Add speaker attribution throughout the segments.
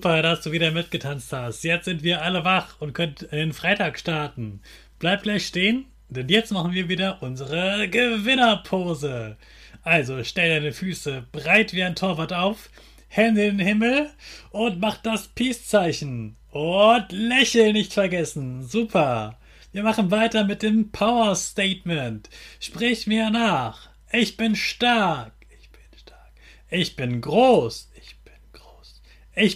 Speaker 1: Super, dass du wieder mitgetanzt hast. Jetzt sind wir alle wach und können den Freitag starten. Bleib gleich stehen, denn jetzt machen wir wieder unsere Gewinnerpose. Also stell deine Füße breit wie ein Torwart auf, Hände in den Himmel und mach das Peace-Zeichen. Und lächeln nicht vergessen. Super. Wir machen weiter mit dem Power Statement. Sprich mir nach. Ich bin stark. Ich bin stark. Ich bin groß. Ich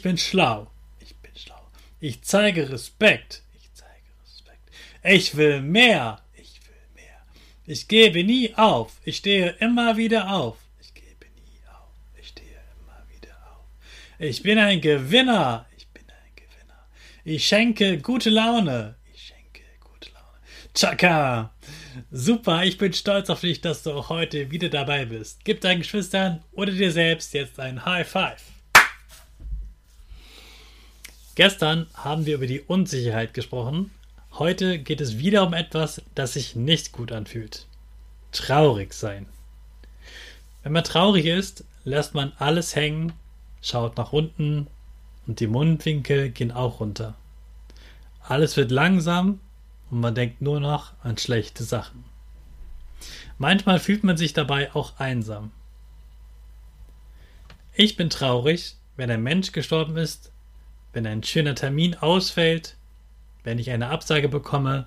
Speaker 1: bin schlau. Ich bin schlau. Ich zeige Respekt. Ich zeige Respekt. Ich will mehr. Ich will mehr. Ich gebe nie auf. Ich stehe immer wieder auf. Ich gebe nie auf. Ich stehe immer wieder auf. Ich bin ein Gewinner. Ich bin ein Gewinner. Ich schenke gute Laune. Ich schenke gute Laune. Chaka. Super, ich bin stolz auf dich, dass du auch heute wieder dabei bist. Gib deinen Geschwistern oder dir selbst jetzt ein High Five. Gestern haben wir über die Unsicherheit gesprochen. Heute geht es wieder um etwas, das sich nicht gut anfühlt. Traurig sein. Wenn man traurig ist, lässt man alles hängen, schaut nach unten und die Mundwinkel gehen auch runter. Alles wird langsam und man denkt nur noch an schlechte Sachen. Manchmal fühlt man sich dabei auch einsam. Ich bin traurig, wenn ein Mensch gestorben ist, wenn ein schöner Termin ausfällt, wenn ich eine Absage bekomme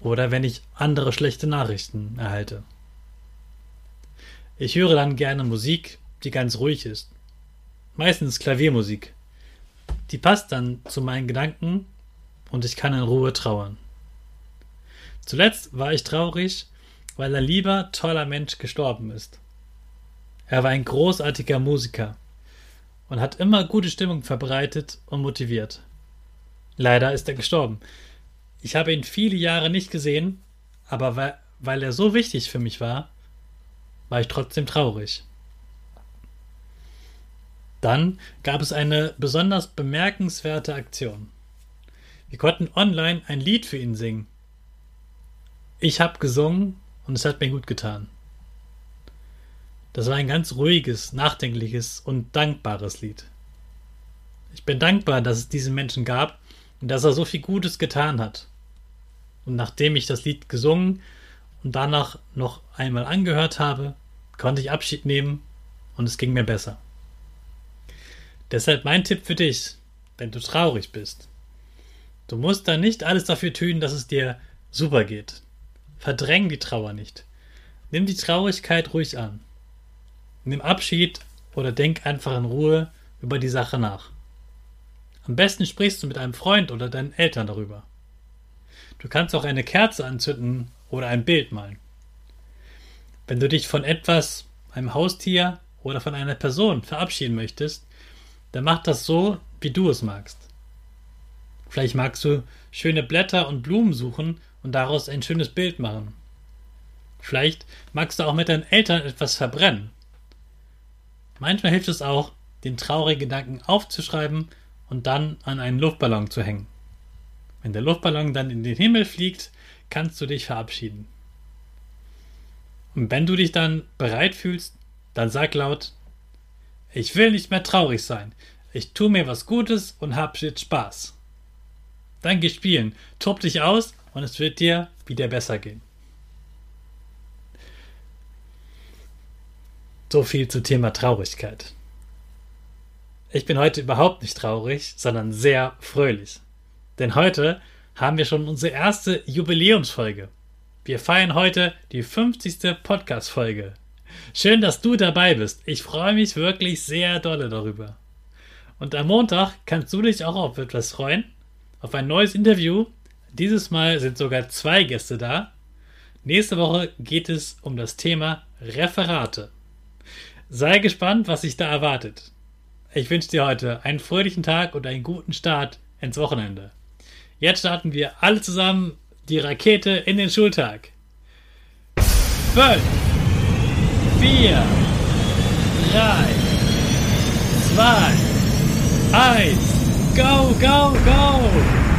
Speaker 1: oder wenn ich andere schlechte Nachrichten erhalte. Ich höre dann gerne Musik, die ganz ruhig ist. Meistens Klaviermusik. Die passt dann zu meinen Gedanken und ich kann in Ruhe trauern. Zuletzt war ich traurig, weil ein lieber, toller Mensch gestorben ist. Er war ein großartiger Musiker und hat immer gute Stimmung verbreitet und motiviert. Leider ist er gestorben. Ich habe ihn viele Jahre nicht gesehen, aber weil, weil er so wichtig für mich war, war ich trotzdem traurig. Dann gab es eine besonders bemerkenswerte Aktion. Wir konnten online ein Lied für ihn singen. Ich habe gesungen und es hat mir gut getan. Das war ein ganz ruhiges, nachdenkliches und dankbares Lied. Ich bin dankbar, dass es diesen Menschen gab und dass er so viel Gutes getan hat. Und nachdem ich das Lied gesungen und danach noch einmal angehört habe, konnte ich Abschied nehmen und es ging mir besser. Deshalb mein Tipp für dich, wenn du traurig bist. Du musst da nicht alles dafür tun, dass es dir super geht. Verdräng die Trauer nicht. Nimm die Traurigkeit ruhig an. Nimm Abschied oder denk einfach in Ruhe über die Sache nach. Am besten sprichst du mit einem Freund oder deinen Eltern darüber. Du kannst auch eine Kerze anzünden oder ein Bild malen. Wenn du dich von etwas, einem Haustier oder von einer Person verabschieden möchtest, dann mach das so, wie du es magst. Vielleicht magst du schöne Blätter und Blumen suchen und daraus ein schönes Bild machen. Vielleicht magst du auch mit deinen Eltern etwas verbrennen Manchmal hilft es auch, den traurigen Gedanken aufzuschreiben und dann an einen Luftballon zu hängen. Wenn der Luftballon dann in den Himmel fliegt, kannst du dich verabschieden. Und wenn du dich dann bereit fühlst, dann sag laut, Ich will nicht mehr traurig sein. Ich tu mir was Gutes und hab jetzt Spaß. Dann geh spielen, tob dich aus und es wird dir wieder besser gehen. So viel zum Thema Traurigkeit. Ich bin heute überhaupt nicht traurig, sondern sehr fröhlich. Denn heute haben wir schon unsere erste Jubiläumsfolge. Wir feiern heute die 50. Podcast-Folge. Schön, dass du dabei bist. Ich freue mich wirklich sehr dolle darüber. Und am Montag kannst du dich auch auf etwas freuen. Auf ein neues Interview. Dieses Mal sind sogar zwei Gäste da. Nächste Woche geht es um das Thema Referate. Sei gespannt, was sich da erwartet. Ich wünsche dir heute einen fröhlichen Tag und einen guten Start ins Wochenende. Jetzt starten wir alle zusammen die Rakete in den Schultag. 5, 4, 3, 2, 1, go, go, go!